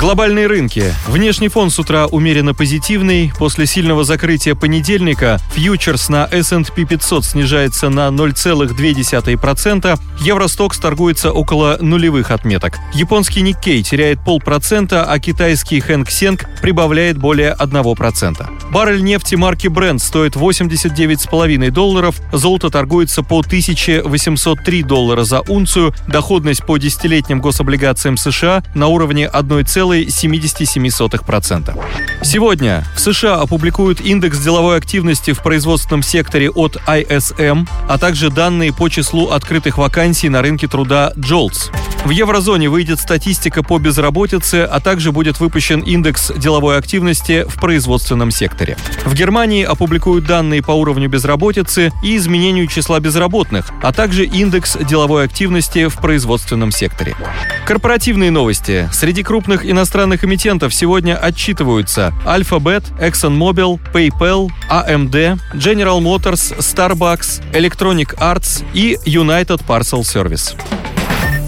Глобальные рынки. Внешний фон с утра умеренно позитивный. После сильного закрытия понедельника фьючерс на S&P 500 снижается на 0,2%. Евростокс торгуется около нулевых отметок. Японский Никкей теряет полпроцента, а китайский Хэнк Сенг прибавляет более 1%. Баррель нефти марки Brent стоит 89,5 долларов. Золото торгуется по 1803 доллара за унцию. Доходность по десятилетним гособлигациям США на уровне 1,5 0,77%. Сегодня в США опубликуют индекс деловой активности в производственном секторе от ISM, а также данные по числу открытых вакансий на рынке труда JOLTS. В еврозоне выйдет статистика по безработице, а также будет выпущен индекс деловой активности в производственном секторе. В Германии опубликуют данные по уровню безработицы и изменению числа безработных, а также индекс деловой активности в производственном секторе. Корпоративные новости. Среди крупных иностранных эмитентов сегодня отчитываются Alphabet, ExxonMobil, PayPal, AMD, General Motors, Starbucks, Electronic Arts и United Parcel Service.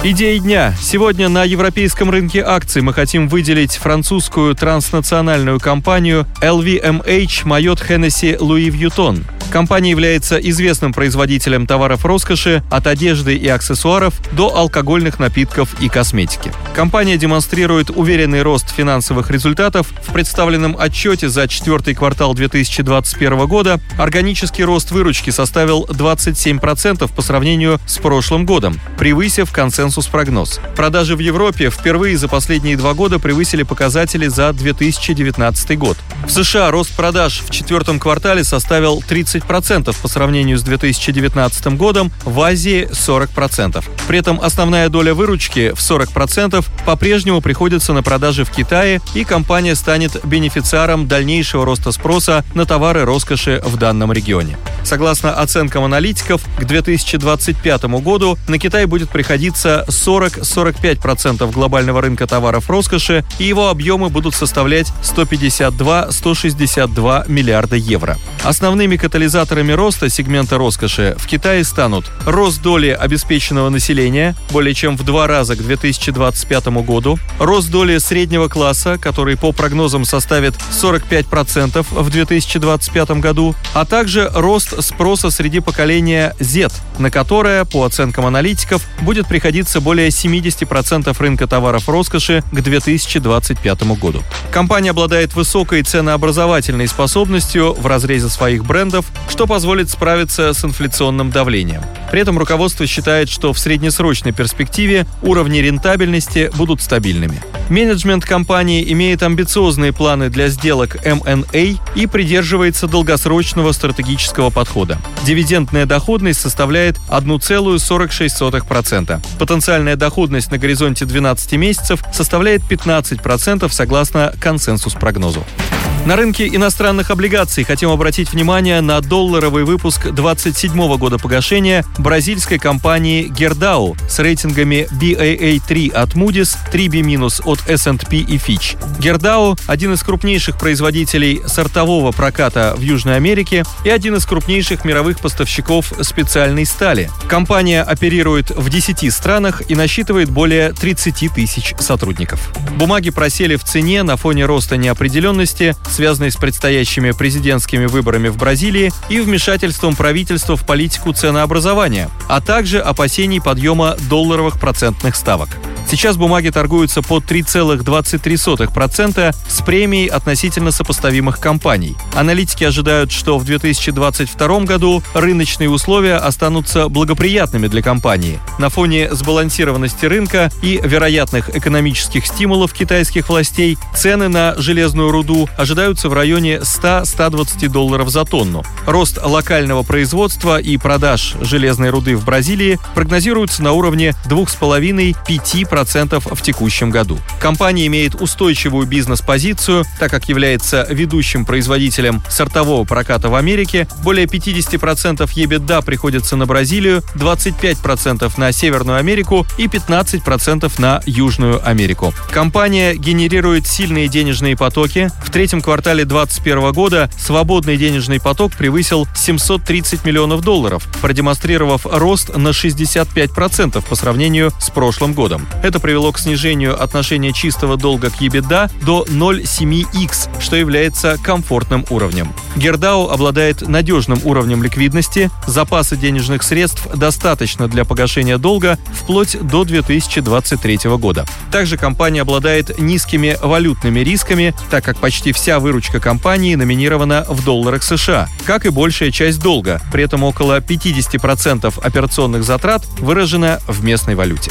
Идеи дня. Сегодня на европейском рынке акций мы хотим выделить французскую транснациональную компанию LVMH Майот Hennessy Louis Vuitton. Компания является известным производителем товаров роскоши от одежды и аксессуаров до алкогольных напитков и косметики. Компания демонстрирует уверенный рост финансовых результатов. В представленном отчете за четвертый квартал 2021 года органический рост выручки составил 27% по сравнению с прошлым годом, превысив консенсус-прогноз. Продажи в Европе впервые за последние два года превысили показатели за 2019 год. В США рост продаж в четвертом квартале составил 30 30% по сравнению с 2019 годом, в Азии 40%. При этом основная доля выручки в 40% по-прежнему приходится на продажи в Китае, и компания станет бенефициаром дальнейшего роста спроса на товары роскоши в данном регионе. Согласно оценкам аналитиков, к 2025 году на Китай будет приходиться 40-45% глобального рынка товаров роскоши, и его объемы будут составлять 152-162 миллиарда евро. Основными катализаторами роста сегмента роскоши в Китае станут рост доли обеспеченного населения более чем в два раза к 2025 году, рост доли среднего класса, который по прогнозам составит 45% в 2025 году, а также рост спроса среди поколения Z, на которое, по оценкам аналитиков, будет приходиться более 70% рынка товаров роскоши к 2025 году. Компания обладает высокой ценообразовательной способностью в разрезе своих брендов, что позволит справиться с инфляционным давлением. При этом руководство считает, что в среднесрочной перспективе уровни рентабельности будут стабильными. Менеджмент компании имеет амбициозные планы для сделок M&A и придерживается долгосрочного стратегического подхода. Дивидендная доходность составляет 1,46%. Потенциальная доходность на горизонте 12 месяцев составляет 15% согласно консенсус-прогнозу. На рынке иностранных облигаций хотим обратить внимание на долларовый выпуск 27 года погашения бразильской компании Gerdau с рейтингами BAA3 от Moody's, 3B- от S&P и Fitch. Gerdau – один из крупнейших производителей сортового проката в Южной Америке и один из крупнейших мировых поставщиков специальной стали. Компания оперирует в 10 странах и насчитывает более 30 тысяч сотрудников. Бумаги просели в цене на фоне роста неопределенности, связанной с предстоящими президентскими выборами в Бразилии и вмешательством правительства в политику ценообразования, а также опасений подъема долларовых процентных ставок. Сейчас бумаги торгуются по 3,23% с премией относительно сопоставимых компаний. Аналитики ожидают, что в 2022 году рыночные условия останутся благоприятными для компании. На фоне сбалансированности рынка и вероятных экономических стимулов китайских властей цены на железную руду ожидаются в районе 100-120 долларов за тонну. Рост локального производства и продаж железной руды в Бразилии прогнозируется на уровне 2,5-5% 10% в текущем году. Компания имеет устойчивую бизнес-позицию, так как является ведущим производителем сортового проката в Америке. Более 50% EBITDA приходится на Бразилию, 25% на Северную Америку и 15% на Южную Америку. Компания генерирует сильные денежные потоки. В третьем квартале 2021 года свободный денежный поток превысил 730 миллионов долларов, продемонстрировав рост на 65% по сравнению с прошлым годом. Это привело к снижению отношения чистого долга к EBITDA до 0,7x, что является комфортным уровнем. Гердау обладает надежным уровнем ликвидности, запасы денежных средств достаточно для погашения долга вплоть до 2023 года. Также компания обладает низкими валютными рисками, так как почти вся выручка компании номинирована в долларах США, как и большая часть долга, при этом около 50% операционных затрат выражено в местной валюте.